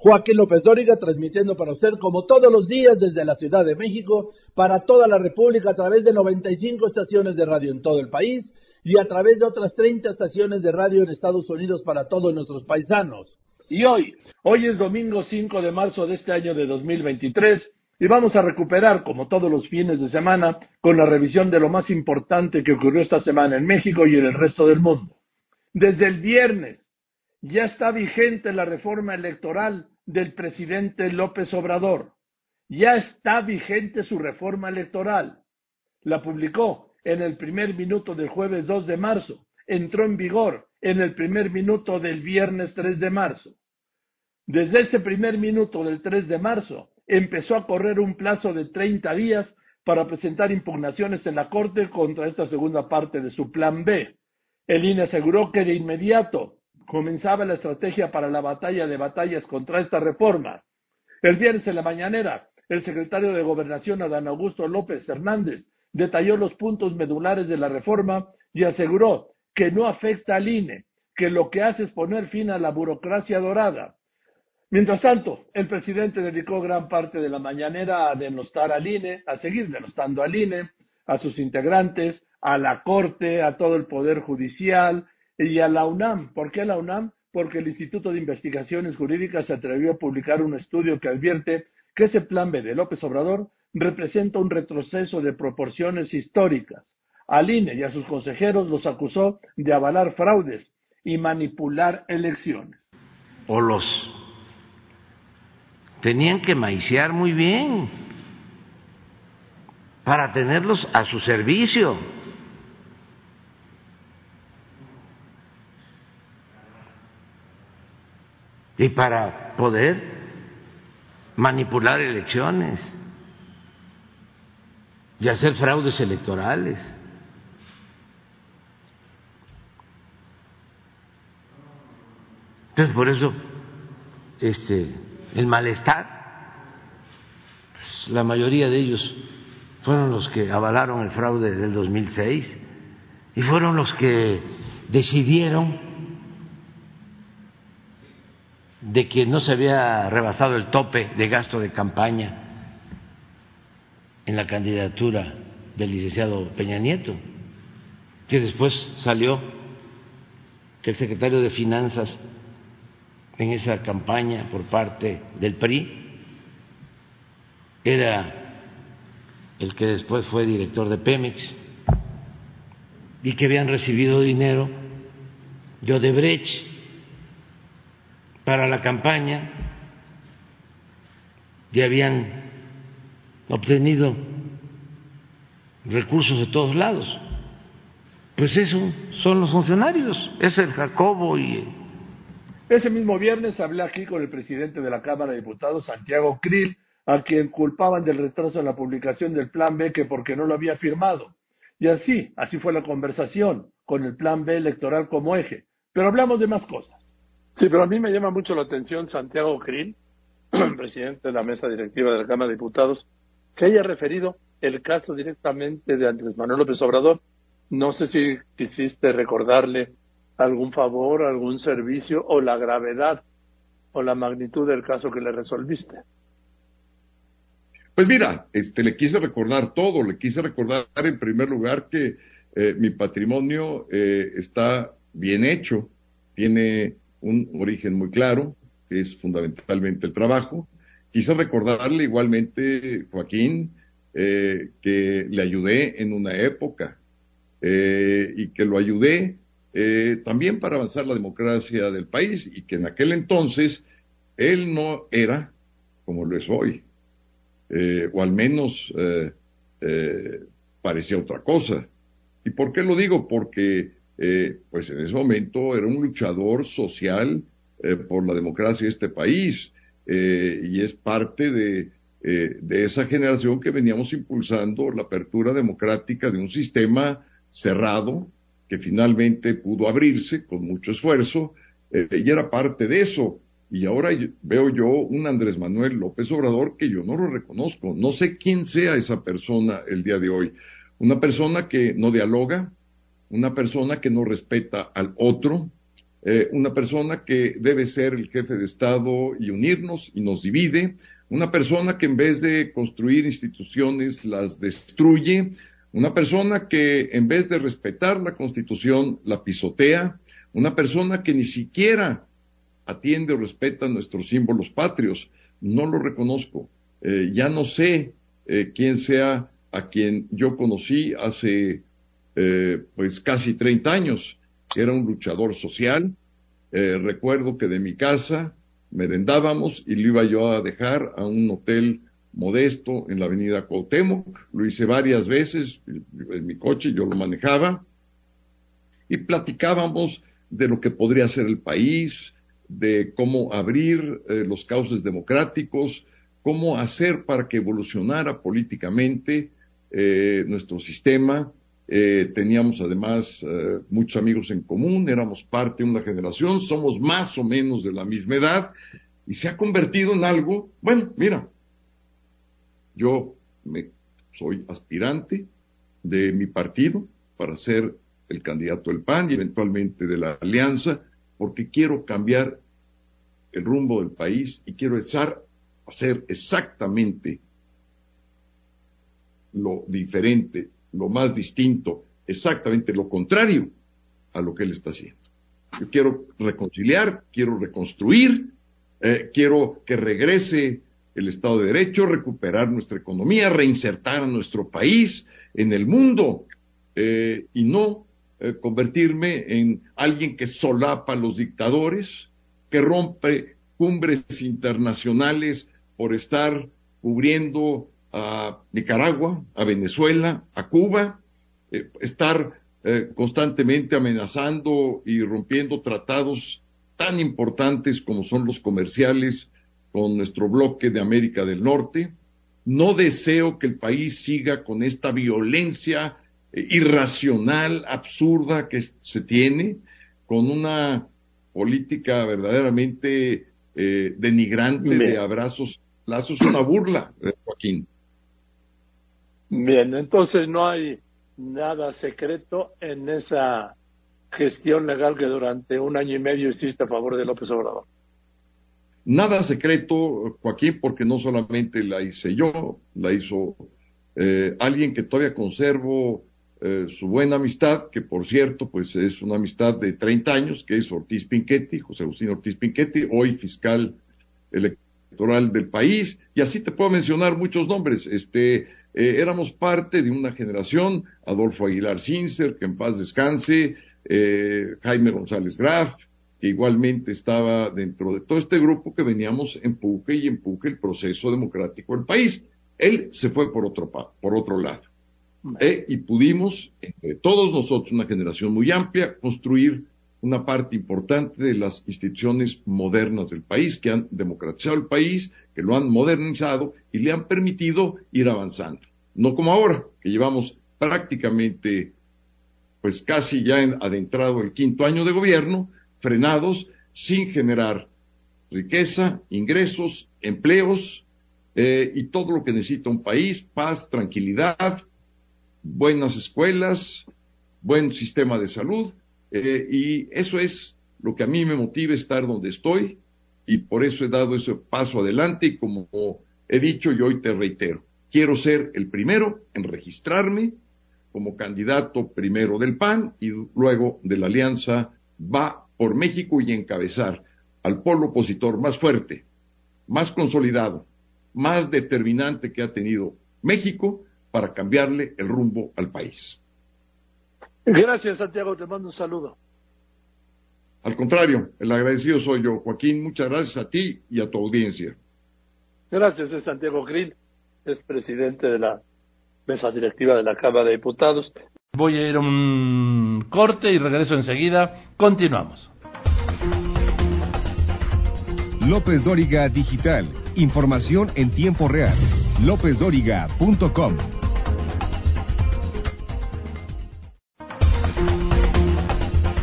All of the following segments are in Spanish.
Joaquín López Dóriga, transmitiendo para usted como todos los días desde la Ciudad de México, para toda la República a través de 95 estaciones de radio en todo el país y a través de otras 30 estaciones de radio en Estados Unidos para todos nuestros paisanos. Y hoy, hoy es domingo 5 de marzo de este año de 2023 y vamos a recuperar, como todos los fines de semana, con la revisión de lo más importante que ocurrió esta semana en México y en el resto del mundo. Desde el viernes ya está vigente la reforma electoral del presidente López Obrador. Ya está vigente su reforma electoral. La publicó en el primer minuto del jueves 2 de marzo. Entró en vigor en el primer minuto del viernes 3 de marzo. Desde ese primer minuto del 3 de marzo empezó a correr un plazo de 30 días para presentar impugnaciones en la Corte contra esta segunda parte de su plan B. El INE aseguró que de inmediato comenzaba la estrategia para la batalla de batallas contra esta reforma. El viernes en la mañanera, el secretario de Gobernación, Adán Augusto López Hernández, detalló los puntos medulares de la reforma y aseguró que no afecta al INE, que lo que hace es poner fin a la burocracia dorada. Mientras tanto, el presidente dedicó gran parte de la mañanera a denostar al INE, a seguir denostando al INE, a sus integrantes, a la Corte, a todo el Poder Judicial, y a la UNAM. ¿Por qué la UNAM? Porque el Instituto de Investigaciones Jurídicas se atrevió a publicar un estudio que advierte que ese plan B de López Obrador representa un retroceso de proporciones históricas. Al INE y a sus consejeros los acusó de avalar fraudes y manipular elecciones. O los tenían que maiciar muy bien para tenerlos a su servicio y para poder manipular elecciones y hacer fraudes electorales. Entonces, por eso, este, el malestar, pues, la mayoría de ellos fueron los que avalaron el fraude del 2006 y fueron los que decidieron de que no se había rebasado el tope de gasto de campaña en la candidatura del licenciado Peña Nieto, que después salió que el secretario de Finanzas en esa campaña por parte del PRI era el que después fue director de Pemex y que habían recibido dinero de Odebrecht para la campaña ya habían obtenido recursos de todos lados. Pues eso son los funcionarios, es el Jacobo y... Ese mismo viernes hablé aquí con el presidente de la Cámara de Diputados, Santiago Krill, a quien culpaban del retraso en la publicación del Plan B que porque no lo había firmado. Y así, así fue la conversación, con el Plan B electoral como eje. Pero hablamos de más cosas. Sí, pero a mí me llama mucho la atención Santiago Krill, presidente de la mesa directiva de la Cámara de Diputados, que haya referido el caso directamente de Andrés Manuel López Obrador. No sé si quisiste recordarle algún favor, algún servicio o la gravedad o la magnitud del caso que le resolviste. Pues mira, este, le quise recordar todo, le quise recordar en primer lugar que eh, mi patrimonio eh, está bien hecho, tiene un origen muy claro, que es fundamentalmente el trabajo. Quise recordarle igualmente, Joaquín, eh, que le ayudé en una época eh, y que lo ayudé eh, también para avanzar la democracia del país y que en aquel entonces él no era como lo es hoy, o al menos parecía otra cosa. ¿Y por qué lo digo? Porque eh, pues en ese momento era un luchador social eh, por la democracia de este país eh, y es parte de, eh, de esa generación que veníamos impulsando la apertura democrática de un sistema cerrado que finalmente pudo abrirse con mucho esfuerzo y era parte de eso. Y ahora veo yo un Andrés Manuel López Obrador que yo no lo reconozco. No sé quién sea esa persona el día de hoy. Una persona que no dialoga, una persona que no respeta al otro, eh, una persona que debe ser el jefe de Estado y unirnos y nos divide, una persona que en vez de construir instituciones las destruye, una persona que en vez de respetar la Constitución la pisotea, una persona que ni siquiera atiende o respeta nuestros símbolos patrios. No lo reconozco. Eh, ya no sé eh, quién sea a quien yo conocí hace eh, pues casi 30 años. Era un luchador social. recuerdo que de mi casa merendábamos y lo iba yo a dejar a un hotel modesto en la avenida Cuauhtémoc. Lo hice varias veces en mi coche, yo lo manejaba y platicábamos de lo que podría ser el país, de cómo abrir eh, los cauces democráticos, cómo hacer para que evolucionara políticamente eh, nuestro sistema. Eh, teníamos además muchos amigos en común, éramos parte de una generación, somos más o menos de la misma edad y se ha convertido en algo, bueno, mira, yo me, soy aspirante de mi partido para ser el candidato del PAN y eventualmente de la alianza, porque quiero cambiar el rumbo del país y quiero estar, hacer exactamente lo diferente, lo más distinto, exactamente lo contrario a lo que él está haciendo. Yo quiero reconciliar, quiero reconstruir, eh, quiero que regrese el Estado de Derecho, recuperar nuestra economía, reinsertar a nuestro país en el mundo eh, y no eh, convertirme en alguien que solapa a los dictadores, que rompe cumbres internacionales por estar cubriendo a Nicaragua, a Venezuela, a Cuba, eh, estar eh, constantemente amenazando y rompiendo tratados tan importantes como son los comerciales con nuestro bloque de América del Norte. No deseo que el país siga con esta violencia eh, irracional, absurda que se tiene, con una política verdaderamente eh, denigrante de abrazos, lazos, una burla, Joaquín. Bien, entonces no hay nada secreto en esa gestión legal que durante un año y medio hiciste a favor de López Obrador. Nada secreto, Joaquín, porque no solamente la hice yo, la hizo alguien que todavía conservo eh, su buena amistad, que por cierto, pues es una amistad de 30 años, que es Ortiz Pinchetti, José Agustín Ortiz Pinchetti, hoy fiscal electoral del país, y así te puedo mencionar muchos nombres. Este, eh, éramos parte de una generación, Adolfo Aguilar Cincer, que en paz descanse, eh, Jaime González Graf, que igualmente estaba dentro de todo este grupo que veníamos empuje y empuje el proceso democrático del país. Él se fue por otro, por otro lado. Eh, y pudimos, entre todos nosotros, una generación muy amplia, construir una parte importante de las instituciones modernas del país, que han democratizado el país, que lo han modernizado y le han permitido ir avanzando. No como ahora, que llevamos prácticamente, pues casi ya adentrado el quinto año de gobierno, frenados, sin generar riqueza, ingresos, empleos eh, y todo lo que necesita un país, paz, tranquilidad, buenas escuelas, buen sistema de salud, eh, y eso es lo que a mí me motiva estar donde estoy, y por eso he dado ese paso adelante, y como he dicho y hoy te reitero, quiero ser el primero en registrarme como candidato primero del PAN y luego de la Alianza va por México y encabezar al polo opositor más fuerte, más consolidado, más determinante que ha tenido México para cambiarle el rumbo al país. Gracias, Santiago. Te mando un saludo. Al contrario, el agradecido soy yo, Joaquín. Muchas gracias a ti y a tu audiencia. Gracias, es Santiago Grill, es presidente de la mesa directiva de la Cámara de Diputados. Voy a ir a un corte y regreso enseguida. Continuamos. López Dóriga Digital Información en tiempo real. LópezDóriga.com.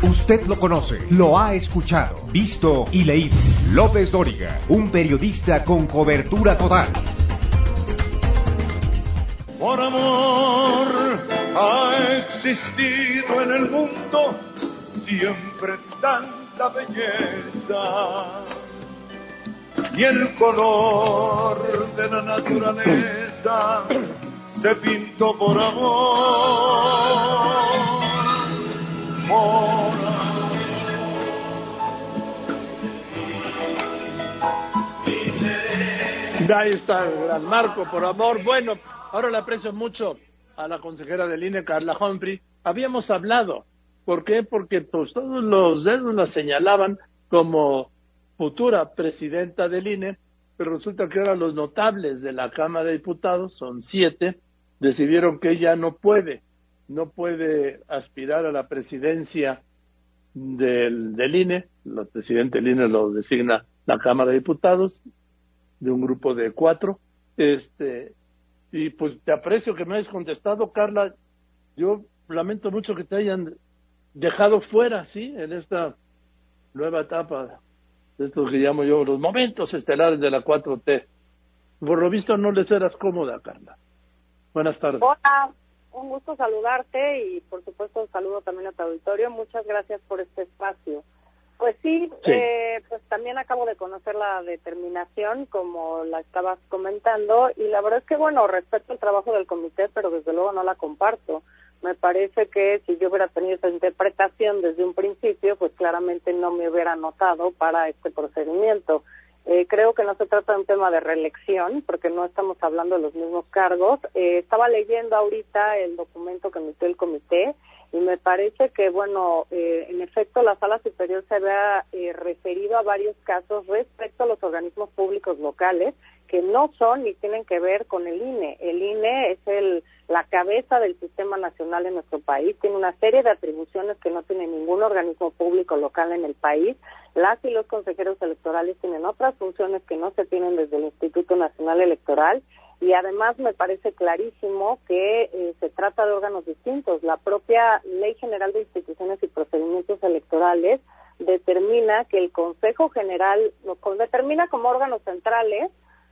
Usted lo conoce, lo ha escuchado, visto y leído. López Dóriga, un periodista con cobertura total. Por amor ha existido en el mundo siempre tanta belleza y el color de la naturaleza se pintó por amor. Por Ahí está el gran Marco, por amor. Bueno, ahora le aprecio mucho a la consejera del INE, Carla Humphrey. Habíamos hablado. ¿Por qué? Porque pues, todos los dedos la señalaban como futura presidenta del INE, pero resulta que ahora los notables de la Cámara de Diputados, son siete, decidieron que ella no puede, no puede aspirar a la presidencia del, del INE, el presidente del INE lo designa la Cámara de Diputados, de un grupo de cuatro. Este, y pues te aprecio que me hayas contestado, Carla. Yo lamento mucho que te hayan dejado fuera, ¿sí? En esta nueva etapa de esto que llamo yo los momentos estelares de la 4T. Por lo visto no les eras cómoda, Carla. Buenas tardes. Hola, un gusto saludarte y por supuesto un saludo también a tu auditorio. Muchas gracias por este espacio. Pues sí, Eh, pues también acabo de conocer la determinación, como la estabas comentando, y la verdad es que, bueno, respeto el trabajo del comité, pero desde luego no la comparto. Me parece que si yo hubiera tenido esa interpretación desde un principio, pues claramente no me hubiera anotado para este procedimiento. Eh, creo que no se trata de un tema de reelección, porque no estamos hablando de los mismos cargos. Eh, estaba leyendo ahorita el documento que emitió el comité y me parece que, bueno, eh, en efecto, la Sala Superior se había eh, referido a varios casos respecto a los organismos públicos locales que no son ni tienen que ver con el INE. El INE es el, la cabeza del sistema nacional en nuestro país, tiene una serie de atribuciones que no tiene ningún organismo público local en el país. Las y los consejeros electorales tienen otras funciones que no se tienen desde el Instituto Nacional Electoral y además me parece clarísimo que eh, se trata de órganos distintos. La propia Ley General de Instituciones y Procedimientos Electorales determina que el Consejo General, determina como órganos centrales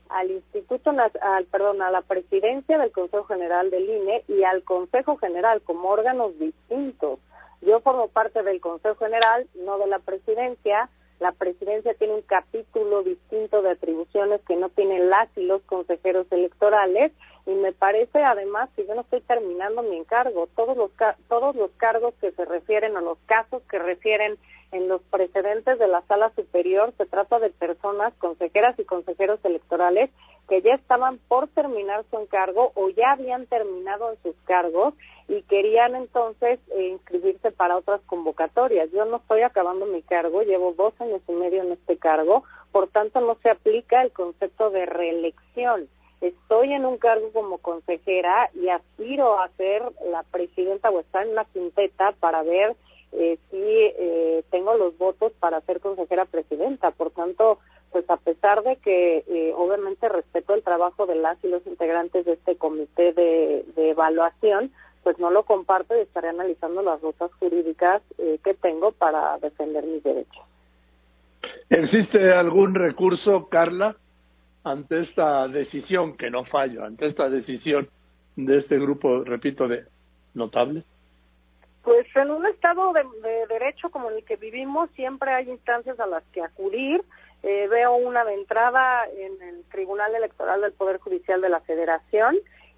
al Instituto, al, perdón, a la presidencia del Consejo General del INE y al Consejo General como órganos distintos. Yo formo parte del Consejo General, no de la presidencia, la presidencia tiene un capítulo distinto de atribuciones que no tienen las y los consejeros electorales y me parece además que yo no estoy terminando mi encargo. Todos los, todos los cargos que se refieren o los casos que refieren en los precedentes de la sala superior se trata de personas, consejeras y consejeros electorales que ya estaban por terminar su encargo o ya habían terminado en sus cargos y querían entonces eh, inscribirse para otras convocatorias. Yo no estoy acabando mi cargo, llevo dos años y medio en este cargo, por tanto no se aplica el concepto de reelección. Estoy en un cargo como consejera y aspiro a ser la presidenta o estar en una quinteta para ver eh, si eh, tengo los votos para ser consejera presidenta. Por tanto, pues a pesar de que eh, obviamente respeto el trabajo de las y los integrantes de este comité de, evaluación, pues no lo comparto y estaré analizando las rutas jurídicas eh, que tengo para defender mis derechos. ¿Existe algún recurso, Carla, ante esta decisión, que no fallo, ante esta decisión de este grupo, repito, de notables? Pues en un estado de, derecho como el que vivimos siempre hay instancias a las que acudir. Eh, veo una de entrada en el Tribunal Electoral del Poder Judicial de la Federación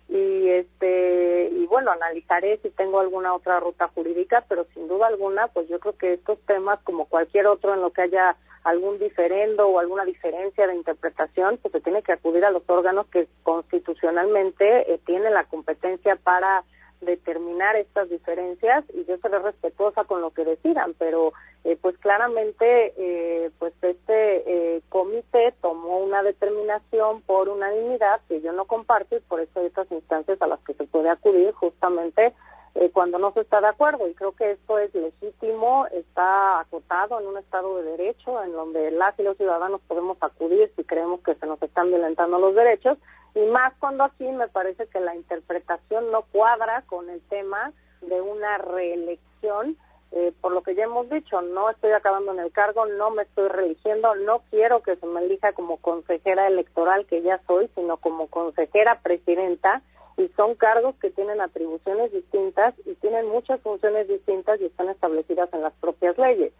y este y bueno analizaré si tengo alguna otra ruta jurídica pero sin duda alguna pues yo creo que estos temas como cualquier otro en lo que haya algún diferendo o alguna diferencia de interpretación pues se tiene que acudir a los órganos que constitucionalmente eh, tienen la competencia para determinar estas diferencias y yo seré respetuosa con lo que decidan, pero eh, pues claramente eh, pues este eh, comité tomó una determinación por unanimidad que yo no comparto y por eso hay otras instancias a las que se puede acudir justamente eh, cuando no se está de acuerdo. Y creo que esto es legítimo, está acotado en un Estado de Derecho, en donde las y los ciudadanos podemos acudir si creemos que se nos están violentando los derechos. Y más cuando aquí me parece que la interpretación no cuadra con el tema de una reelección. Eh, por lo que ya hemos dicho, no estoy acabando en el cargo, no me estoy religiendo, no quiero que se me elija como consejera electoral que ya soy, sino como consejera presidenta y son cargos que tienen atribuciones distintas y tienen muchas funciones distintas y están establecidas en las propias leyes.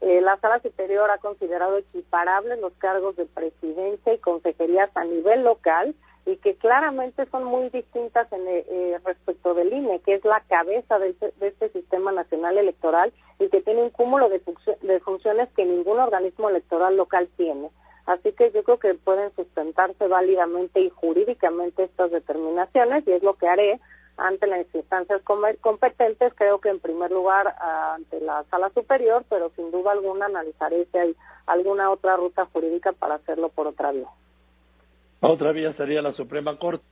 Eh, la Sala Superior ha considerado equiparables los cargos de presidencia y consejerías a nivel local y que claramente son muy distintas en, eh, eh, respecto del INE, que es la cabeza de, este sistema nacional electoral y que tiene un cúmulo de, de funciones que ningún organismo electoral local tiene. Así que yo creo que pueden sustentarse válidamente y jurídicamente estas determinaciones y es lo que haré ante las instancias competentes, creo que en primer lugar ante la sala superior, pero sin duda alguna analizaré si hay alguna otra ruta jurídica para hacerlo por otra vía. Otra vía sería la Suprema Corte.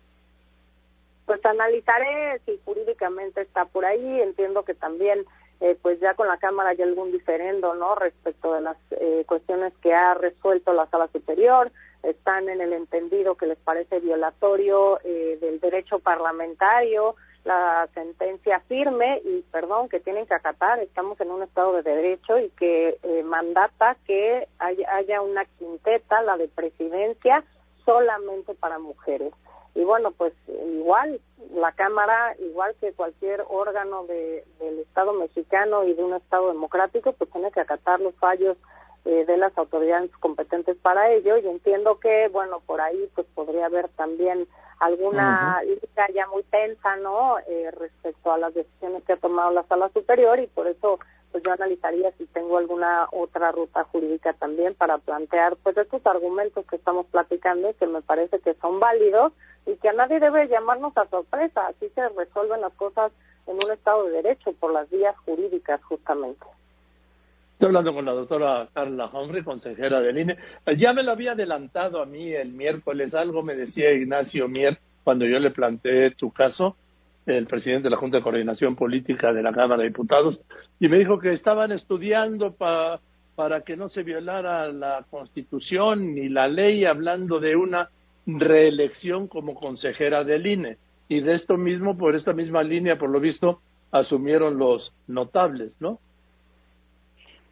Pues analizaré si jurídicamente está por ahí, entiendo que también eh, pues ya con la Cámara hay algún diferendo, ¿no? Respecto de las eh, cuestiones que ha resuelto la Sala Superior, están en el entendido que les parece violatorio eh, del derecho parlamentario, la sentencia firme y, perdón, que tienen que acatar, estamos en un Estado de Derecho y que mandata que haya una quinteta, la de presidencia, solamente para mujeres. Y bueno, pues igual la Cámara, igual que cualquier órgano de, del Estado mexicano y de un Estado democrático, pues tiene que acatar los fallos eh, de las autoridades competentes para ello. Y entiendo que, bueno, por ahí pues podría haber también alguna lista ya muy tensa, ¿no?, eh, respecto a las decisiones que ha tomado la Sala Superior y por eso pues yo analizaría si tengo alguna otra ruta jurídica también para plantear pues estos argumentos que estamos platicando y que me parece que son válidos y que a nadie debe llamarnos a sorpresa, así se resuelven las cosas en un Estado de Derecho por las vías jurídicas justamente. Estoy hablando con la doctora Carla Hombre, consejera del INE. Ya me lo había adelantado a mí el miércoles, algo me decía Ignacio Mier cuando yo le planteé tu caso, el presidente de la Junta de Coordinación Política de la Cámara de Diputados, y me dijo que estaban estudiando para que no se violara la Constitución ni la ley, hablando de una reelección como consejera del INE. Y de esto mismo, por esta misma línea, por lo visto, asumieron los notables, ¿no?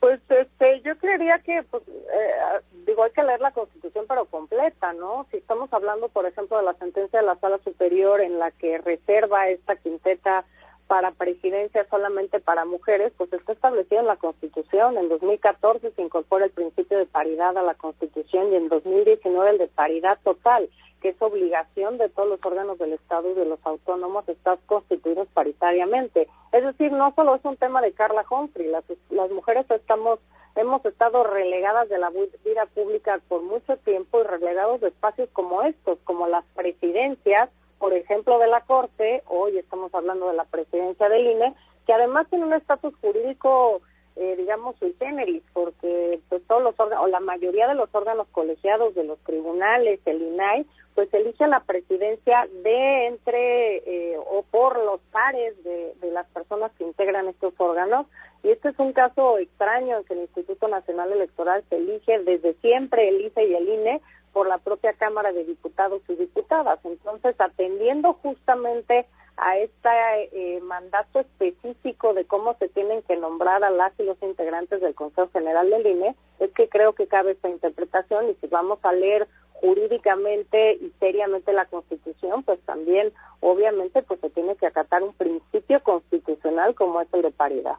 Pues este, yo creería que, pues, eh, digo, hay que leer la Constitución, pero completa, ¿no? Si estamos hablando, por ejemplo, de la sentencia de la Sala Superior en la que reserva esta quinteta para presidencia solamente para mujeres, pues está establecido en la Constitución. En 2014 se incorpora el principio de paridad a la Constitución y en 2019 el de paridad total, que es obligación de todos los órganos del Estado y de los autónomos estar constituidos paritariamente. Es decir, no solo es un tema de Carla Humphrey, las, las mujeres estamos hemos estado relegadas de la vida pública por mucho tiempo y relegados de espacios como estos, como las presidencias, por ejemplo, de la Corte, hoy estamos hablando de la presidencia del INE, que además tiene un estatus jurídico, eh, digamos, sui generis, porque pues todos los órganos, o la mayoría de los órganos colegiados de los tribunales, el INAI, pues elige la presidencia de entre eh, o por los pares de, de las personas que integran estos órganos. Y este es un caso extraño en que el Instituto Nacional Electoral se elige desde siempre el ICE y el INE por la propia Cámara de Diputados y Diputadas. Entonces, atendiendo justamente a este eh, mandato específico de cómo se tienen que nombrar a las y los integrantes del Consejo General del INE, es que creo que cabe esta interpretación y si vamos a leer jurídicamente y seriamente la Constitución, pues también obviamente pues se tiene que acatar un principio constitucional como es el de paridad.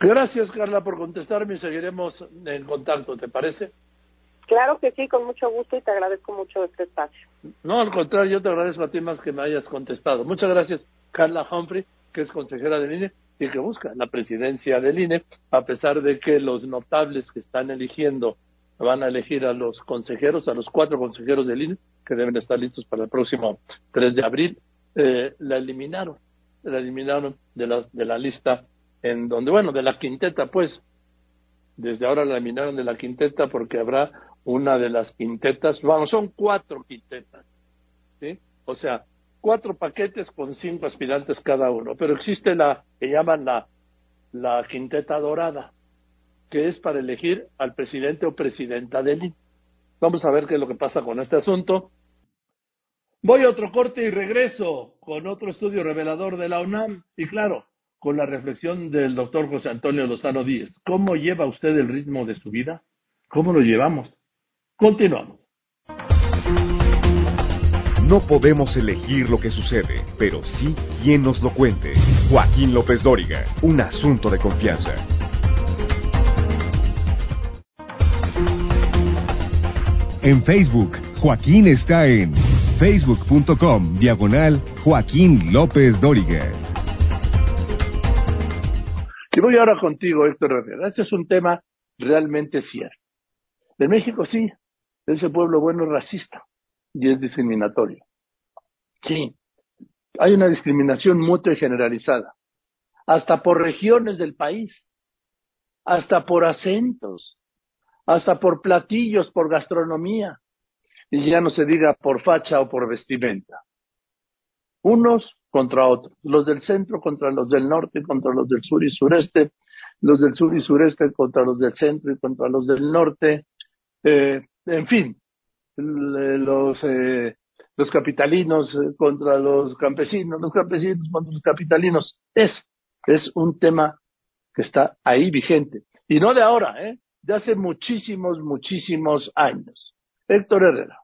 Gracias Carla por contestarme y seguiremos en contacto, ¿te parece? Claro que sí, con mucho gusto y te agradezco mucho este espacio. No, al contrario, yo te agradezco a ti más que me hayas contestado. Muchas gracias, Carla Humphrey, que es consejera del INE y que busca la presidencia del INE, a pesar de que los notables que están eligiendo van a elegir a los consejeros, a los cuatro consejeros del INE, que deben estar listos para el próximo 3 de abril, eh, la eliminaron, la eliminaron de la, de la lista en donde, bueno, de la quinteta, pues, desde ahora la eliminaron de la quinteta porque habrá una de las quintetas, vamos, son cuatro quintetas, ¿sí? O sea, cuatro paquetes con cinco aspirantes cada uno, pero existe la que llaman la, la quinteta dorada, que es para elegir al presidente o presidenta del INE. Vamos a ver qué es lo que pasa con este asunto. Voy a otro corte y regreso con otro estudio revelador de la UNAM y claro, con la reflexión del doctor José Antonio Lozano Díez. ¿Cómo lleva usted el ritmo de su vida? ¿Cómo lo llevamos? Continuamos. No podemos elegir lo que sucede, pero sí quién nos lo cuente. Joaquín López Dóriga, un asunto de confianza. En Facebook, Joaquín está en facebook.com diagonal Joaquín López Dóriga. Y voy ahora contigo, Héctor Herrera. Este es un tema realmente cierto. En México sí, ese pueblo bueno es racista y es discriminatorio. Sí, hay una discriminación mutua y generalizada, hasta por regiones del país, hasta por acentos, hasta por platillos, por gastronomía, y ya no se diga por facha o por vestimenta. Unos contra otros, los del centro contra los del norte, contra los del sur y sureste, los del sur y sureste contra los del centro y contra los del norte, eh, en fin, los, eh, los capitalinos eh, contra los campesinos, los campesinos contra los capitalinos. Es, es un tema que está ahí vigente. Y no de ahora, ¿eh? de hace muchísimos, muchísimos años. Héctor Herrera.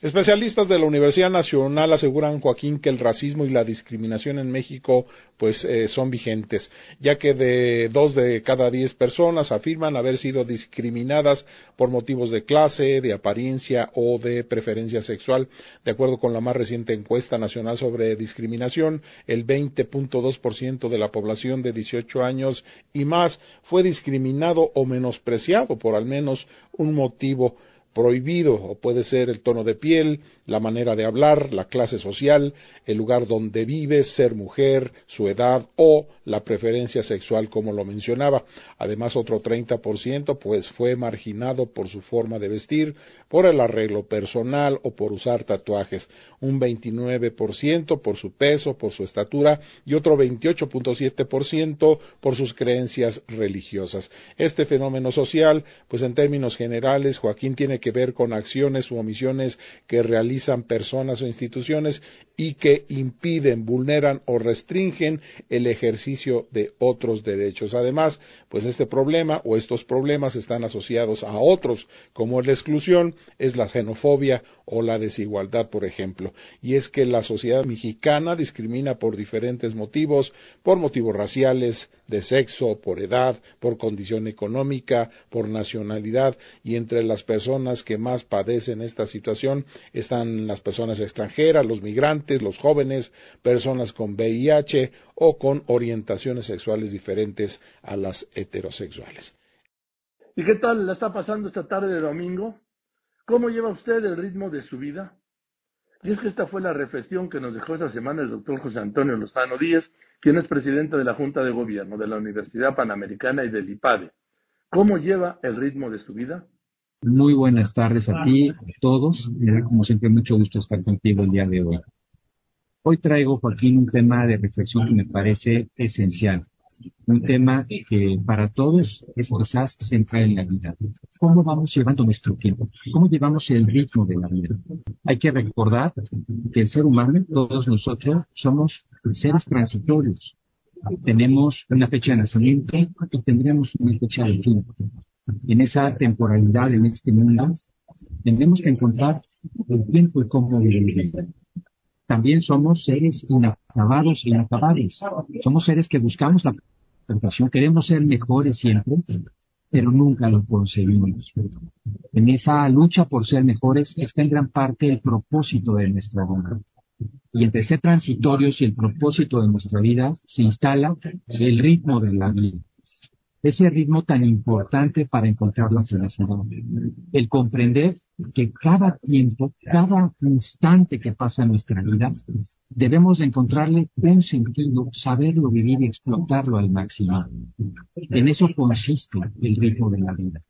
Especialistas de la Universidad Nacional aseguran, Joaquín, que el racismo y la discriminación en México pues eh, son vigentes, ya que de dos de cada diez personas afirman haber sido discriminadas por motivos de clase, de apariencia o de preferencia sexual. De acuerdo con la más reciente encuesta nacional sobre discriminación, el 20.2% de la población de 18 años y más fue discriminado o menospreciado por al menos un motivo prohibido, o puede ser el tono de piel, la manera de hablar, la clase social, el lugar donde vive, ser mujer, su edad o la preferencia sexual, como lo mencionaba. Además, otro 30% pues fue marginado por su forma de vestir, por el arreglo personal o por usar tatuajes. Un 29% por su peso, por su estatura y otro 28.7% por sus creencias religiosas. Este fenómeno social, pues en términos generales, Joaquín tiene que ver con acciones u omisiones que realizan personas o instituciones y que impiden, vulneran o restringen el ejercicio de otros derechos. Además, pues este problema o estos problemas están asociados a otros, como la exclusión, es la xenofobia o la desigualdad, por ejemplo. Y es que la sociedad mexicana discrimina por diferentes motivos, por motivos raciales, de sexo, por edad, por condición económica, por nacionalidad, y entre las personas que más padecen esta situación están las personas extranjeras, los migrantes, los jóvenes, personas con VIH o con orientaciones sexuales diferentes a las heterosexuales. ¿Y qué tal la está pasando esta tarde de domingo? ¿Cómo lleva usted el ritmo de su vida? Y es que esta fue la reflexión que nos dejó esta semana el doctor José Antonio Lozano Díez, quien es presidente de la Junta de Gobierno de la Universidad Panamericana y del IPADE. ¿Cómo lleva el ritmo de su vida? Muy buenas tardes a ti, a todos. Como siempre mucho gusto estar contigo el día de hoy. Hoy traigo, Joaquín, un tema de reflexión que me parece esencial. Un tema que para todos es quizás central en la vida. ¿Cómo vamos llevando nuestro tiempo? ¿Cómo llevamos el ritmo de la vida? Hay que recordar que el ser humano, todos nosotros, somos seres transitorios. Tenemos una fecha de nacimiento y tendremos una fecha de fin. En esa temporalidad, en este mundo, tenemos que encontrar el tiempo y cómo vivir también somos seres inacabados e inacabables. Somos seres que buscamos la perfección, queremos ser mejores siempre, pero nunca lo conseguimos. En esa lucha por ser mejores está en gran parte el propósito de nuestra vida. Y entre ser transitorios y el propósito de nuestra vida se instala el ritmo de la vida ese ritmo tan importante para encontrar la felicidad. El comprender que cada tiempo, cada instante que pasa en nuestra vida, debemos encontrarle un sentido, saberlo vivir y explotarlo al máximo. En eso consiste el ritmo de la vida.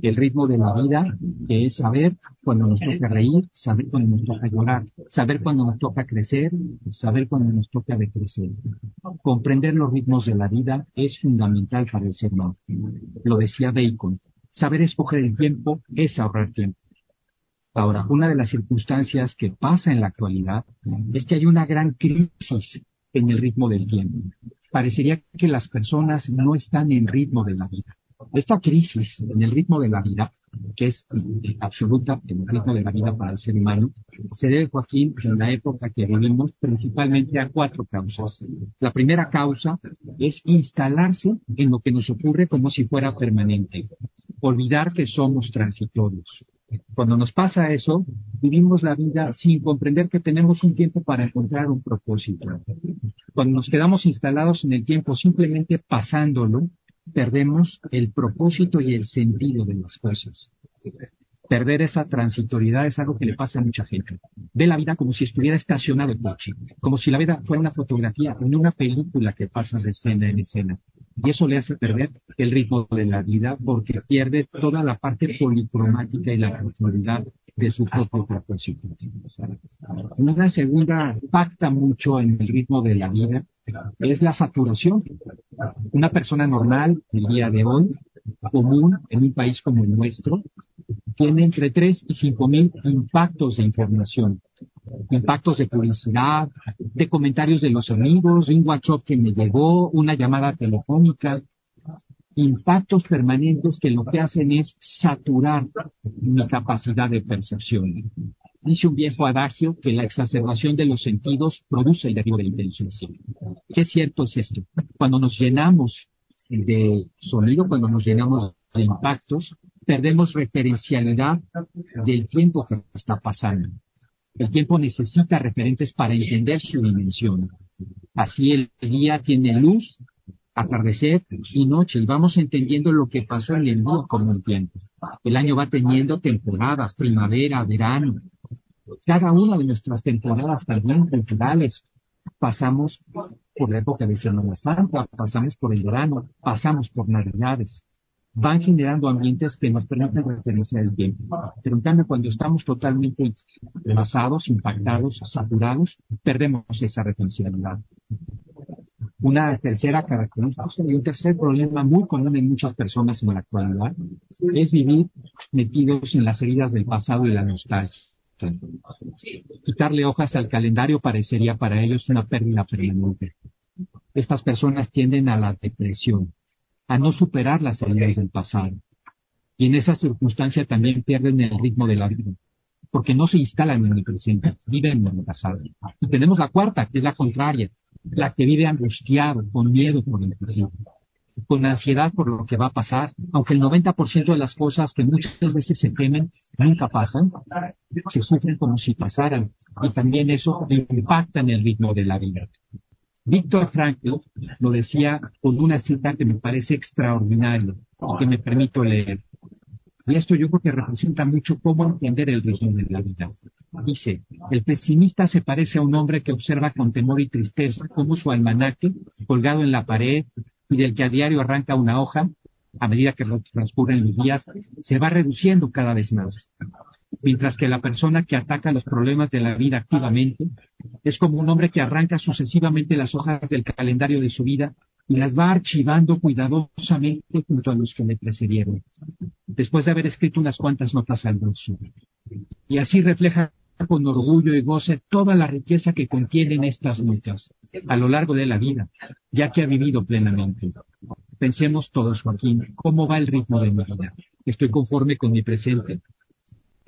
el ritmo de la vida, que es saber cuando nos toca reír, saber cuando nos toca llorar, saber cuando nos toca crecer, saber cuando nos toca decrecer. Comprender los ritmos de la vida es fundamental para el ser humano. Lo decía Bacon. Saber escoger el tiempo es ahorrar tiempo. Ahora, una de las circunstancias que pasa en la actualidad es que hay una gran crisis en el ritmo del tiempo. Parecería que las personas no están en ritmo de la vida. Esta crisis en el ritmo de la vida, que es absoluta en el ritmo de la vida para el ser humano, se debe, Joaquín, en la época que vivimos, principalmente a cuatro causas. La primera causa es instalarse en lo que nos ocurre como si fuera permanente, olvidar que somos transitorios. Cuando nos pasa eso, vivimos la vida sin comprender que tenemos un tiempo para encontrar un propósito. Cuando nos quedamos instalados en el tiempo simplemente pasándolo, perdemos el propósito y el sentido de las cosas. Perder esa transitoriedad es algo que le pasa a mucha gente. Ve la vida como si estuviera estacionado el coche, como si la vida fuera una fotografía, en una película que pasa de escena en escena. Y eso le hace perder el ritmo de la vida porque pierde toda la parte policromática y la profundidad de su propio propósito. Una segunda impacta mucho en el ritmo de la vida es la saturación. Una persona normal el día de hoy, común en un país como el nuestro, tiene entre 3 y 5 mil impactos de información. Impactos de publicidad, de comentarios de los amigos, un WhatsApp que me llegó, una llamada telefónica, impactos permanentes que lo que hacen es saturar mi capacidad de percepción. Dice un viejo adagio que la exacerbación de los sentidos produce el derribo de la inteligencia. ¿Qué cierto es esto? Cuando nos llenamos de sonido, cuando nos llenamos de impactos, perdemos referencialidad del tiempo que está pasando. El tiempo necesita referentes para entender su dimensión. Así el día tiene luz, atardecer y noche y vamos entendiendo lo que pasó en el mundo como el tiempo. El año va teniendo temporadas, primavera, verano. Cada una de nuestras temporadas también culturales pasamos por la época de Semana Santa, pasamos por el verano, pasamos por Navidades. Van generando ambientes que nos permiten referenciar el tiempo. Pero en cambio, cuando estamos totalmente pasados, impactados, saturados, perdemos esa referencialidad. Una tercera característica y un tercer problema muy común en muchas personas en la actualidad es vivir metidos en las heridas del pasado y la nostalgia. Quitarle hojas al calendario parecería para ellos una pérdida permanente. Estas personas tienden a la depresión, a no superar las heridas del pasado. Y en esa circunstancia también pierden el ritmo de la vida, porque no se instalan en el presente, viven en el pasado. Y tenemos la cuarta, que es la contraria, la que vive angustiado, con miedo por el futuro, con ansiedad por lo que va a pasar, aunque el 90% de las cosas que muchas veces se temen nunca pasan, se sufren como si pasaran, y también eso impacta en el ritmo de la vida. Víctor Frankl lo decía con una cita que me parece extraordinaria que me permito leer. Y esto yo creo que representa mucho cómo entender el ritmo de la vida. Dice, el pesimista se parece a un hombre que observa con temor y tristeza cómo su almanaque, colgado en la pared y del que a diario arranca una hoja, a medida que transcurren los días, se va reduciendo cada vez más. Mientras que la persona que ataca los problemas de la vida activamente es como un hombre que arranca sucesivamente las hojas del calendario de su vida y las va archivando cuidadosamente junto a los que le precedieron, después de haber escrito unas cuantas notas al bolso. Y así refleja con orgullo y goce toda la riqueza que contienen estas notas a lo largo de la vida, ya que ha vivido plenamente. Pensemos todos, Joaquín, ¿cómo va el ritmo de mi vida? ¿Estoy conforme con mi presente?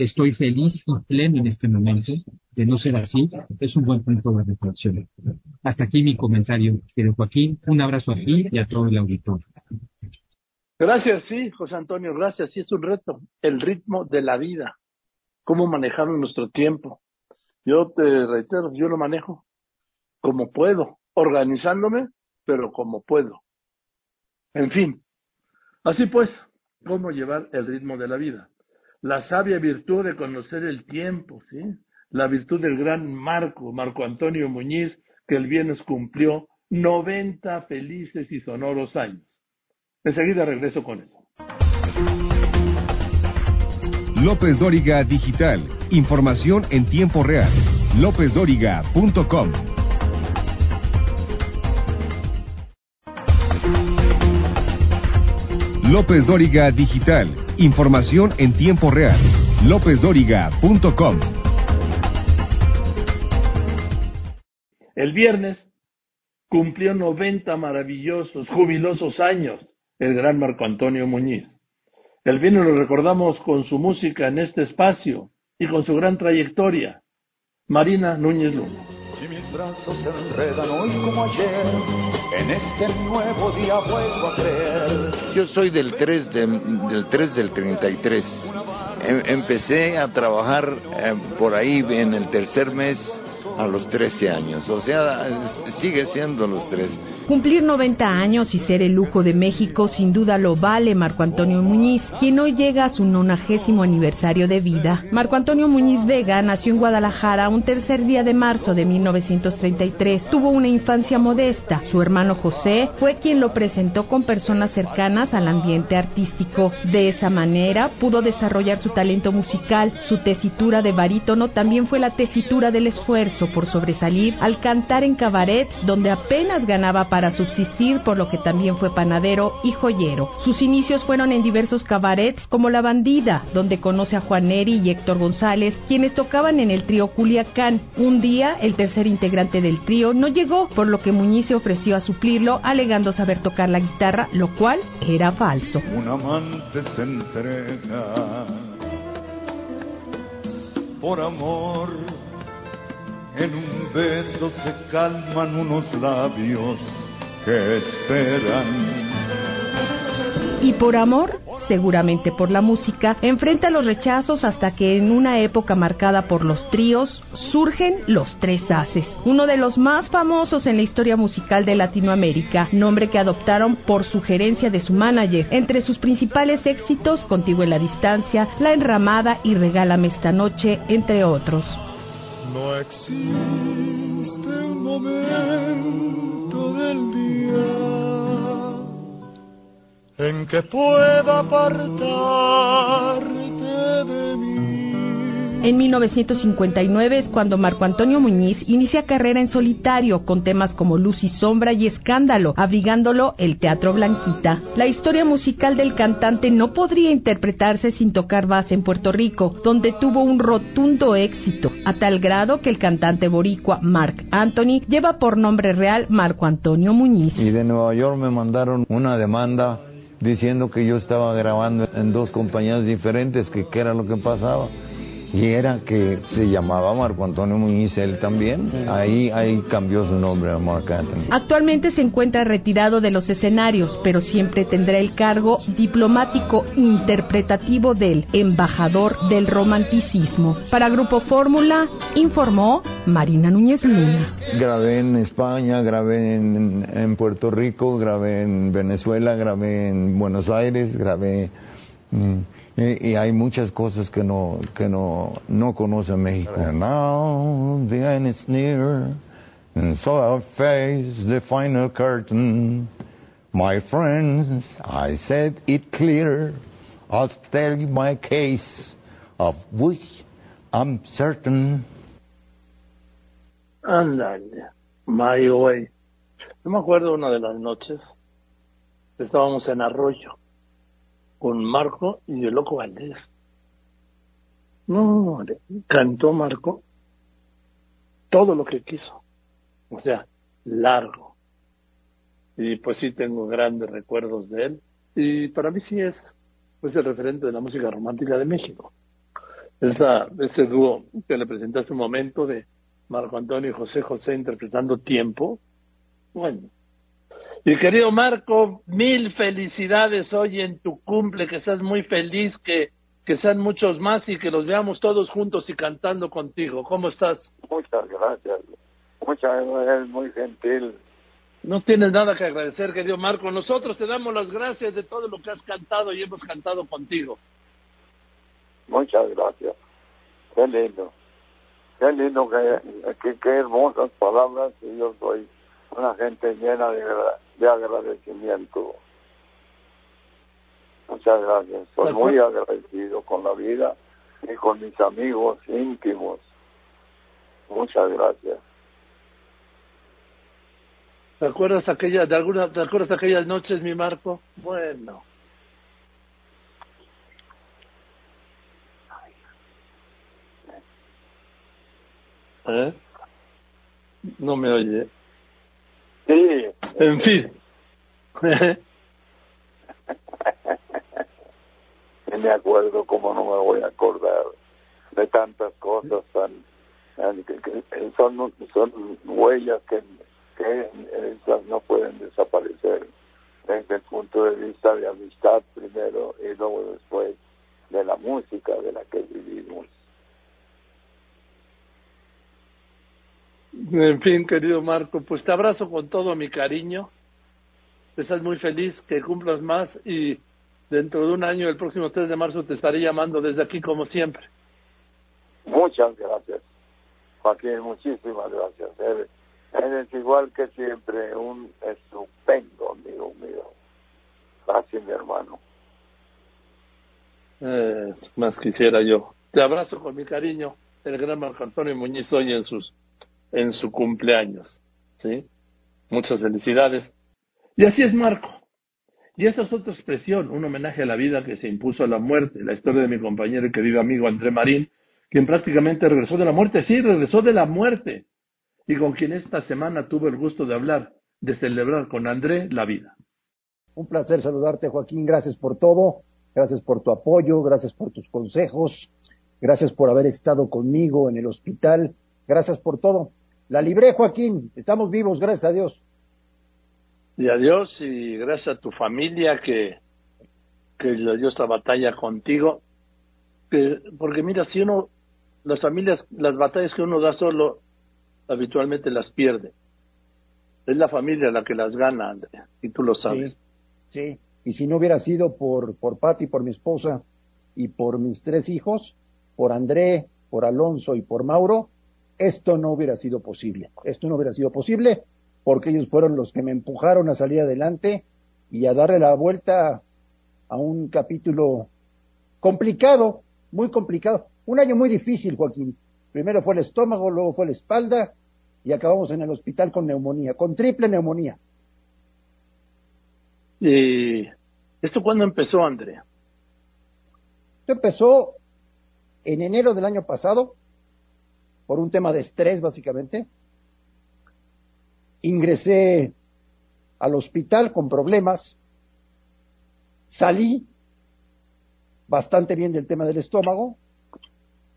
Estoy feliz y pleno en este momento. De no ser así, es un buen punto de reflexión. Hasta aquí mi comentario, querido Joaquín. Un abrazo a ti y a todo el auditorio. Gracias, sí, José Antonio, gracias. Sí, es un reto, el ritmo de la vida, cómo manejamos nuestro tiempo. Yo te reitero, yo lo manejo como puedo, organizándome, pero como puedo. En fin, así pues, cómo llevar el ritmo de la vida la sabia virtud de conocer el tiempo, ¿sí? La virtud del gran Marco, Marco Antonio Muñiz, que el viernes cumplió 90 felices y sonoros años. Enseguida regreso con eso. López Dóriga Digital. Información en tiempo real. LópezDóriga.com. López Dóriga Digital. Información en tiempo real. LópezDóriga.com. El viernes cumplió 90 maravillosos, jubilosos años el gran Marco Antonio Muñiz. El viernes lo recordamos con su música en este espacio y con su gran trayectoria. Marina Núñez Luna. Brazos se enredan hoy como ayer, en este nuevo día vuelvo a creer. Yo soy del 3, del 3 del 33. Em, empecé a trabajar eh, por ahí en el tercer mes a los 13 años, o sea, sigue siendo los 13. Cumplir 90 años y ser el lujo de México sin duda lo vale Marco Antonio Muñiz, quien hoy llega a su nonagésimo aniversario de vida. Marco Antonio Muñiz Vega nació en Guadalajara un tercer día de marzo de 1933. Tuvo una infancia modesta. Su hermano José fue quien lo presentó con personas cercanas al ambiente artístico. De esa manera pudo desarrollar su talento musical. Su tesitura de barítono también fue la tesitura del esfuerzo por sobresalir al cantar en cabaret donde apenas ganaba para para subsistir, por lo que también fue panadero y joyero. Sus inicios fueron en diversos cabarets como La Bandida, donde conoce a Juan Neri y Héctor González, quienes tocaban en el trío Culiacán. Un día, el tercer integrante del trío no llegó, por lo que Muñiz se ofreció a suplirlo, alegando saber tocar la guitarra, lo cual era falso. Un amante se entrega por amor. En un beso se calman unos labios que esperan. Y por amor, seguramente por la música, enfrenta los rechazos hasta que en una época marcada por los tríos surgen los tres haces, uno de los más famosos en la historia musical de Latinoamérica, nombre que adoptaron por sugerencia de su manager. Entre sus principales éxitos, Contigo en la distancia, La enramada y Regálame esta noche, entre otros. No existe un momento en que pueda mí. En 1959 es cuando Marco Antonio Muñiz inicia carrera en solitario con temas como Luz y Sombra y Escándalo, abrigándolo el Teatro Blanquita. La historia musical del cantante no podría interpretarse sin tocar base en Puerto Rico, donde tuvo un rotundo éxito, a tal grado que el cantante boricua Mark Anthony lleva por nombre real Marco Antonio Muñiz. Y de Nueva York me mandaron una demanda diciendo que yo estaba grabando en dos compañías diferentes, que qué era lo que pasaba y era que se llamaba Marco Antonio Muñiz él también. Ahí, ahí cambió su nombre a Marc Anthony. Actualmente se encuentra retirado de los escenarios, pero siempre tendrá el cargo diplomático interpretativo del embajador del romanticismo. Para Grupo Fórmula, informó Marina Núñez Luna. Grabé en España, grabé en, en Puerto Rico, grabé en Venezuela, grabé en Buenos Aires, grabé... mm, y, y hay muchas cosas que no que no no conoce México. Now the end is near, and so I face the final curtain. My friends, I said it clear. I'll tell you my case, of which I'm certain. Ándale, my way. Yo me acuerdo una de las noches, estábamos en Arroyo, con Marco y el Loco Valdés. No, cantó Marco todo lo que quiso. O sea, largo. Y pues sí tengo grandes recuerdos de él. Y para mí sí es pues el referente de la música romántica de México. Esa, ese dúo que le presenté hace un momento de Marco Antonio y José José interpretando Tiempo. Bueno. Y querido Marco, mil felicidades hoy en tu cumple, que seas muy feliz, que, que sean muchos más y que los veamos todos juntos y cantando contigo. ¿Cómo estás? Muchas gracias. Muchas gracias, muy gentil. No tienes nada que agradecer, querido Marco. Nosotros te damos las gracias de todo lo que has cantado y hemos cantado contigo. Muchas gracias. Qué lindo. Qué lindo, que, que- hermosas palabras. Y yo soy una gente llena de, agra- de agradecimiento. Muchas gracias. Soy muy agradecido con la vida, y con mis amigos íntimos. Muchas gracias. ¿Te acuerdas aquella, de alguna, te acuerdas aquellas noches, mi Marco? Bueno. ¿Eh? No me oye. Sí. En fin. me acuerdo como no me voy a acordar de tantas cosas tan, que, son son huellas que, que esas no pueden desaparecer desde el punto de vista de amistad primero y luego después de la música de la que vivimos. En fin, querido Marco, pues te abrazo con todo mi cariño. Estás muy feliz, que cumplas más y dentro de un año, el próximo 3 de marzo, te estaré llamando desde aquí como siempre. Muchas gracias, Joaquín, muchísimas gracias. Eres, igual que siempre un estupendo amigo mío. Gracias, mi hermano. Eh, más quisiera yo. Te abrazo con mi cariño, el gran Marco Antonio Muñiz hoy en sus en su cumpleaños. ¿sí? Muchas felicidades. Y así es Marco. Y esa es otra expresión, un homenaje a la vida que se impuso a la muerte, la historia de mi compañero y querido amigo André Marín, quien prácticamente regresó de la muerte, sí, regresó de la muerte, y con quien esta semana tuve el gusto de hablar, de celebrar con André la vida. Un placer saludarte, Joaquín, gracias por todo, gracias por tu apoyo, gracias por tus consejos, gracias por haber estado conmigo en el hospital, gracias por todo. La libré, Joaquín. Estamos vivos, gracias a Dios. Y a Dios y gracias a tu familia que, que le dio esta batalla contigo. Que, porque mira, si uno, las familias, las batallas que uno da solo, habitualmente las pierde. Es la familia la que las gana, Andrea, y tú lo sabes. Sí, y si no hubiera sido por, por Pati, por mi esposa y por mis tres hijos, por André, por Alonso y por Mauro, esto no hubiera sido posible. Esto no hubiera sido posible porque ellos fueron los que me empujaron a salir adelante y a darle la vuelta a un capítulo complicado, muy complicado. Un año muy difícil, Joaquín. Primero fue el estómago, luego fue la espalda y acabamos en el hospital con neumonía, con triple neumonía. ¿Y esto cuándo empezó, Andrea? Esto empezó en enero del año pasado, por un tema de estrés básicamente. Ingresé al hospital con problemas, salí bastante bien del tema del estómago,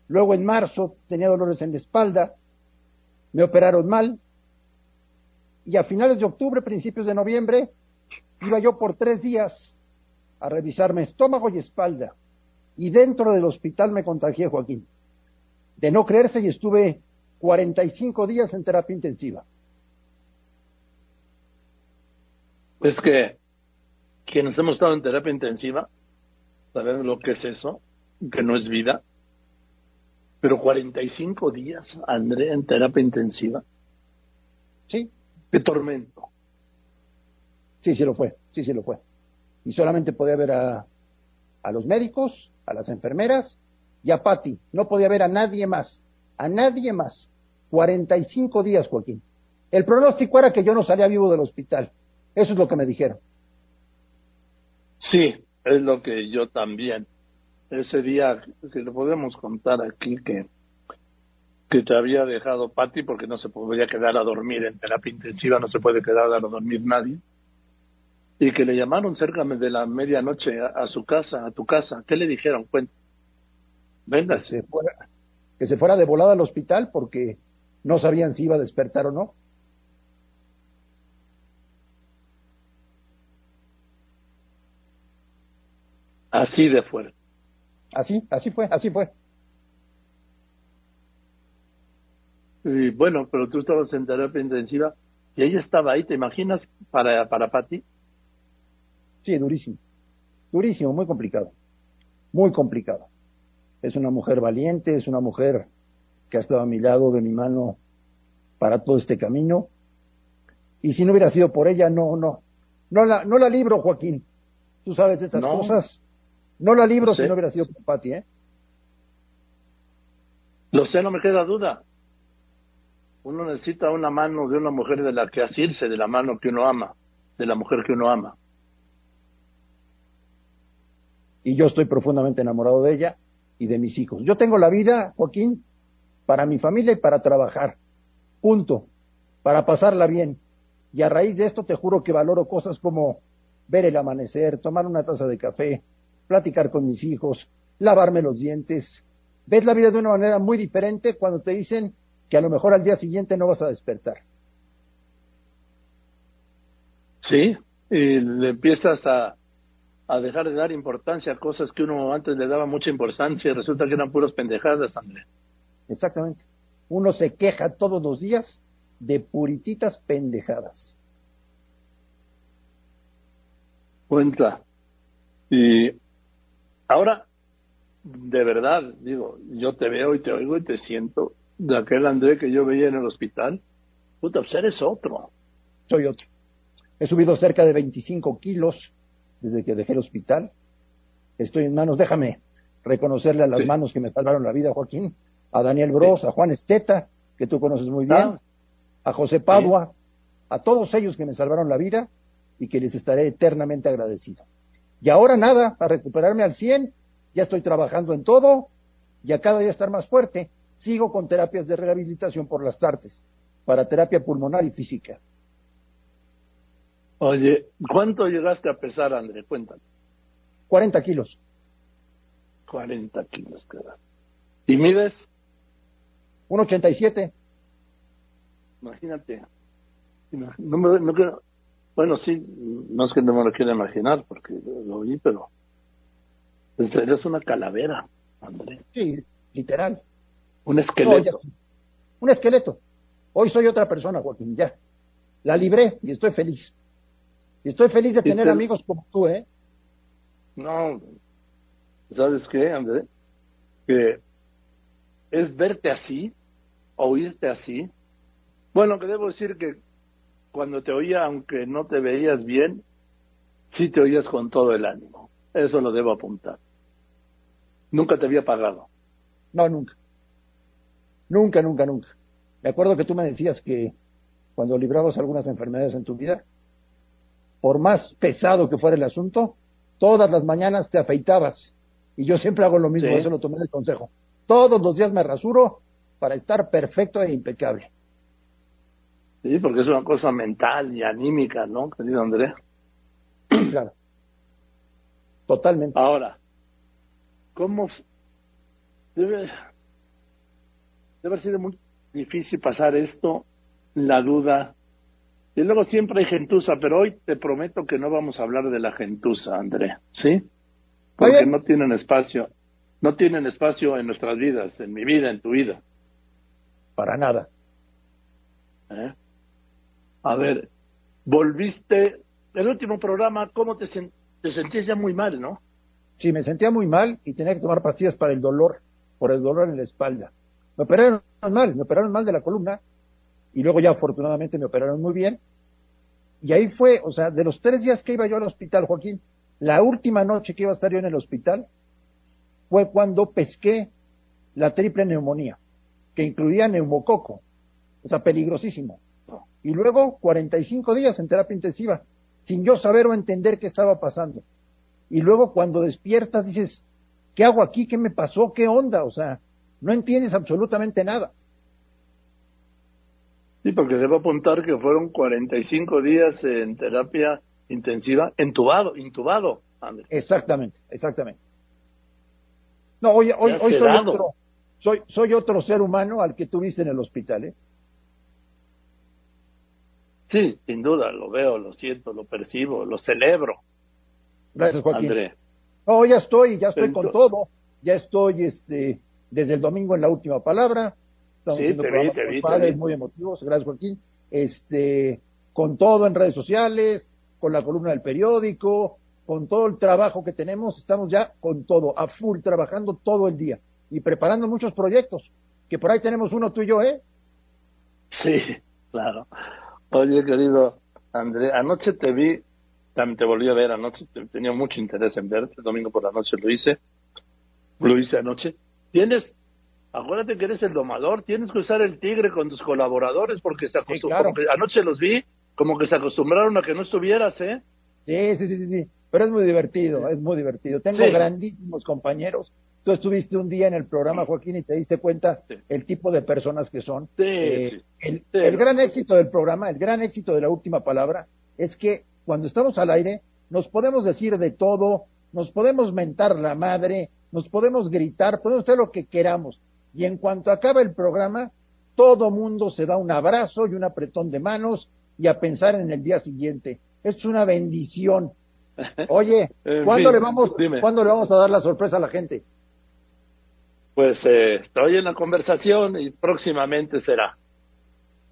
luego en marzo tenía dolores en la espalda, me operaron mal. Y a finales de octubre, principios de noviembre, iba yo por tres días a revisarme estómago y espalda. Y dentro del hospital me contagié, Joaquín de no creerse y estuve 45 días en terapia intensiva. Es que quienes hemos estado en terapia intensiva sabemos lo que es eso, que no es vida. Pero 45 días, André, en terapia intensiva. Sí. De tormento. Sí, sí lo fue, sí, sí lo fue. Y solamente podía ver a, a los médicos, a las enfermeras y a Patti. No podía ver a nadie más, a nadie más. 45 días, Joaquín. El pronóstico era que yo no salía vivo del hospital. Eso es lo que me dijeron. Sí, es lo que yo también. Ese día, que lo podemos contar aquí, que, que te había dejado Patti porque no se podía quedar a dormir en terapia intensiva, no se puede quedar a dormir nadie. Y que le llamaron cerca de la medianoche a, a su casa, a tu casa. ¿Qué le dijeron? Cuenta. Venga. Que se, fuera, que se fuera de volada al hospital porque no sabían si iba a despertar o no. Así de fuerte. Así, así fue, así fue. Y bueno, pero tú estabas en terapia intensiva y ella estaba ahí, ¿te imaginas? Para, para Patti. Sí, durísimo. Durísimo, muy complicado. Muy complicado es una mujer valiente, es una mujer que ha estado a mi lado, de mi mano, para todo este camino. Y si no hubiera sido por ella, no, no, no la, no la libro, Joaquín. Tú sabes de estas cosas. No la libro si no hubiera sido por Pati, ¿eh? Lo sé, no me queda duda. Uno necesita una mano de una mujer de la que asirse, de la mano que uno ama, de la mujer que uno ama. Y yo estoy profundamente enamorado de ella y de mis hijos. Yo tengo la vida, Joaquín, para mi familia y para trabajar. Punto. Para pasarla bien. Y a raíz de esto te juro que valoro cosas como ver el amanecer, tomar una taza de café, platicar con mis hijos, lavarme los dientes. Ves la vida de una manera muy diferente cuando te dicen que a lo mejor al día siguiente no vas a despertar. Sí, y le empiezas a, a dejar de dar importancia a cosas que uno antes le daba mucha importancia y resulta que eran puras pendejadas, André. Exactamente. Uno se queja todos los días de purititas pendejadas. Cuenta. Y ahora, de verdad, digo, yo te veo y te oigo y te siento de aquel André que yo veía en el hospital. Puta, pues eres otro. Soy otro. He subido cerca de 25 kilos desde que dejé el hospital. Estoy en manos, déjame reconocerle a las manos que me salvaron la vida, Joaquín, a Daniel Bros, a Juan Esteta, que tú conoces muy bien, Ah. a José Padua, a todos ellos que me salvaron la vida y que les estaré eternamente agradecido. Y ahora nada, para recuperarme al 100, ya estoy trabajando en todo y a cada día estar más fuerte, sigo con terapias de rehabilitación por las tardes, para terapia pulmonar y física. Oye, ¿cuánto llegaste a pesar, André? Cuéntame. 40 kilos. 40 kilos, cara. ¿Y mides? 1,87. Imagínate. Ima- No me, no quiero- bueno, sí, no es que no me lo quiera imaginar, porque lo vi, pero eres una calavera, André. Sí, literal. Un esqueleto. un esqueleto. Hoy soy otra persona, Joaquín, ya. La libré y estoy feliz. Y estoy feliz de ¿Y tener te- amigos como tú, ¿eh? No, ¿sabes qué, André? Que es verte así, oírte así. Bueno, que debo decir que cuando te oía, aunque no te veías bien, sí te oías con todo el ánimo. Eso lo debo apuntar. Nunca te había pagado. No, nunca. Nunca, nunca, nunca. Me acuerdo que tú me decías que cuando librabas algunas enfermedades en tu vida, por más pesado que fuera el asunto, todas las mañanas te afeitabas. Y yo siempre hago lo mismo, Sí. eso lo tomé del consejo. Todos los días me rasuro para estar perfecto e impecable. Sí, porque es una cosa mental y anímica, ¿no, querido André? Claro. Totalmente. Ahora, ¿cómo debe, debe haber sido muy difícil pasar esto, la duda? Y luego siempre hay gentuza, pero hoy te prometo que no vamos a hablar de la gentuza, André, ¿sí? Porque no tienen espacio, no tienen espacio en nuestras vidas, en mi vida, en tu vida. Para nada. ¿eh? A ver, volviste, el último programa, ¿cómo te, sen- te sentías ya muy mal, no? Sí, me sentía muy mal y tenía que tomar pastillas para el dolor, por el dolor en la espalda. Me operaron mal, me operaron mal de la columna y luego ya afortunadamente me operaron muy bien. Y ahí fue, o sea, de los tres días que iba yo al hospital, Joaquín, la última noche que iba a estar yo en el hospital fue cuando pesqué la triple neumonía, que incluía neumococo, o sea, peligrosísimo. Y luego 45 días en terapia intensiva, sin yo saber o entender qué estaba pasando. Y luego cuando despiertas dices, ¿qué hago aquí? ¿Qué me pasó? ¿Qué onda? O sea, no entiendes absolutamente nada. Sí, porque debo apuntar que fueron 45 días en terapia intensiva, entubado, intubado, André. Exactamente, exactamente. No, hoy, hoy, Ya hoy soy otro, soy, soy otro ser humano al que tuviste en el hospital, ¿eh? Sí, sin duda, lo veo, lo siento, lo percibo, lo celebro, Gracias, Joaquín. André. No, ya estoy, ya estoy con todo. Ya estoy, este, desde el domingo en la última palabra. Estamos Sí, haciendo te vi, te vi, padres, muy emotivos. Gracias, Joaquín. Este, con todo en redes sociales, con la columna del periódico, con todo el trabajo que tenemos, estamos ya con todo, a full, trabajando todo el día y preparando muchos proyectos. Que por ahí tenemos uno tú y yo, ¿eh? Sí, claro. Oye, querido André, anoche te vi, también te volví a ver anoche, te- tenía mucho interés en verte, el domingo por la noche lo hice, lo hice anoche. Tienes acuérdate que eres el domador, tienes que usar el tigre con tus colaboradores porque se acostumbraron, anoche los vi, como que se acostumbraron a que no estuvieras, ¿eh? Sí, sí, sí, sí, pero es muy divertido, es muy divertido. Tengo grandísimos compañeros. Tú estuviste un día en el programa, Joaquín, y te diste cuenta el tipo de personas que son. Eh, el, el gran éxito del programa, el gran éxito de la última palabra, es que cuando estamos al aire nos podemos decir de todo, nos podemos mentar la madre, nos podemos gritar, podemos hacer lo que queramos. Y en cuanto acaba el programa, todo mundo se da un abrazo y un apretón de manos y a pensar en el día siguiente. Es una bendición. Oye, ¿cuándo, le vamos, ¿cuándo le vamos a dar la sorpresa a la gente? Pues eh, estoy en la conversación y próximamente será.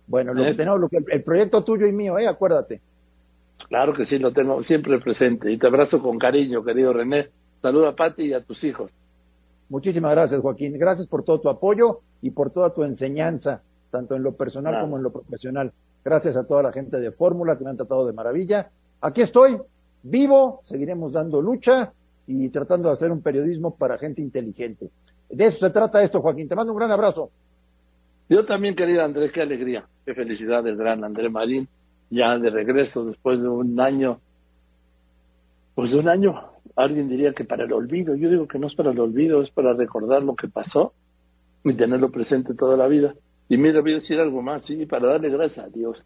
Bueno, lo que ¿Eh? tenemos, el proyecto tuyo y mío, ¿eh? Acuérdate. Claro que sí, lo tengo siempre presente. Y te abrazo con cariño, querido René. Saluda a Pati y a tus hijos. Muchísimas gracias, Joaquín. Gracias por todo tu apoyo y por toda tu enseñanza, tanto en lo personal como en lo profesional. Gracias a toda la gente de Fórmula que me han tratado de maravilla. Aquí estoy, vivo, seguiremos dando lucha y tratando de hacer un periodismo para gente inteligente. De eso se trata esto, Joaquín. Te mando un gran abrazo. Yo también, querida Andrés, qué alegría, qué felicidad del gran Andrés Marín ya de regreso después de un año, pues de un año, alguien diría que para el olvido, yo digo que no es para el olvido, es para recordar lo que pasó y tenerlo presente toda la vida. Y mira, voy a decir algo más, sí, para darle gracias a Dios.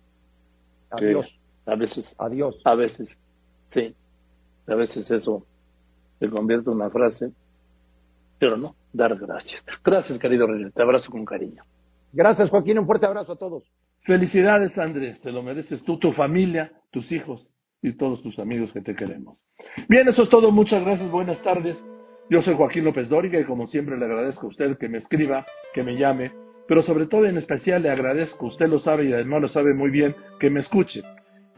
Adiós. A veces. Adiós. A veces, sí. A veces eso se convierte en una frase, pero no, dar gracias. Gracias, querido René, te abrazo con cariño. Gracias, Joaquín, un fuerte abrazo a todos. Felicidades, Andrés, te lo mereces tú, tu familia, tus hijos y todos tus amigos que te queremos. Bien, eso es todo, muchas gracias, buenas tardes. Yo soy Joaquín López Dóriga y como siempre le agradezco a usted que me escriba, que me llame, pero sobre todo en especial le agradezco, usted lo sabe y además lo sabe muy bien, que me escuche.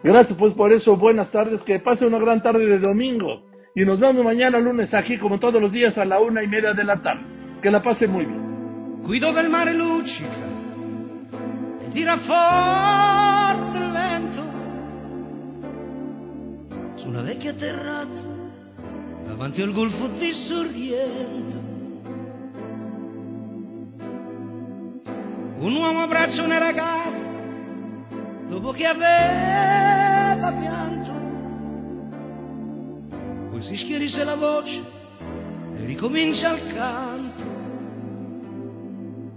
Gracias pues por eso, buenas tardes, que pase una gran tarde de domingo y nos vemos mañana lunes aquí como todos los días a la una y media de la tarde. Que la pase muy bien. Cuido del mare una vecchia terrazza davanti al golfo di Sorrento. Un uomo abbraccia una ragazza dopo che aveva pianto. Poi si schierisse la voce e ricomincia il canto.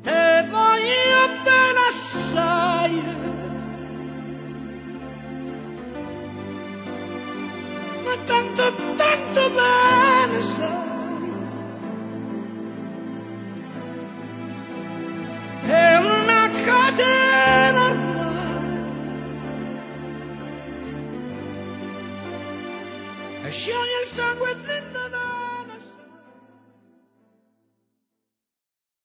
Te voglio bene assai. Ma tanto, tanto bene sai. È una catena ormai. E scioglie il sangue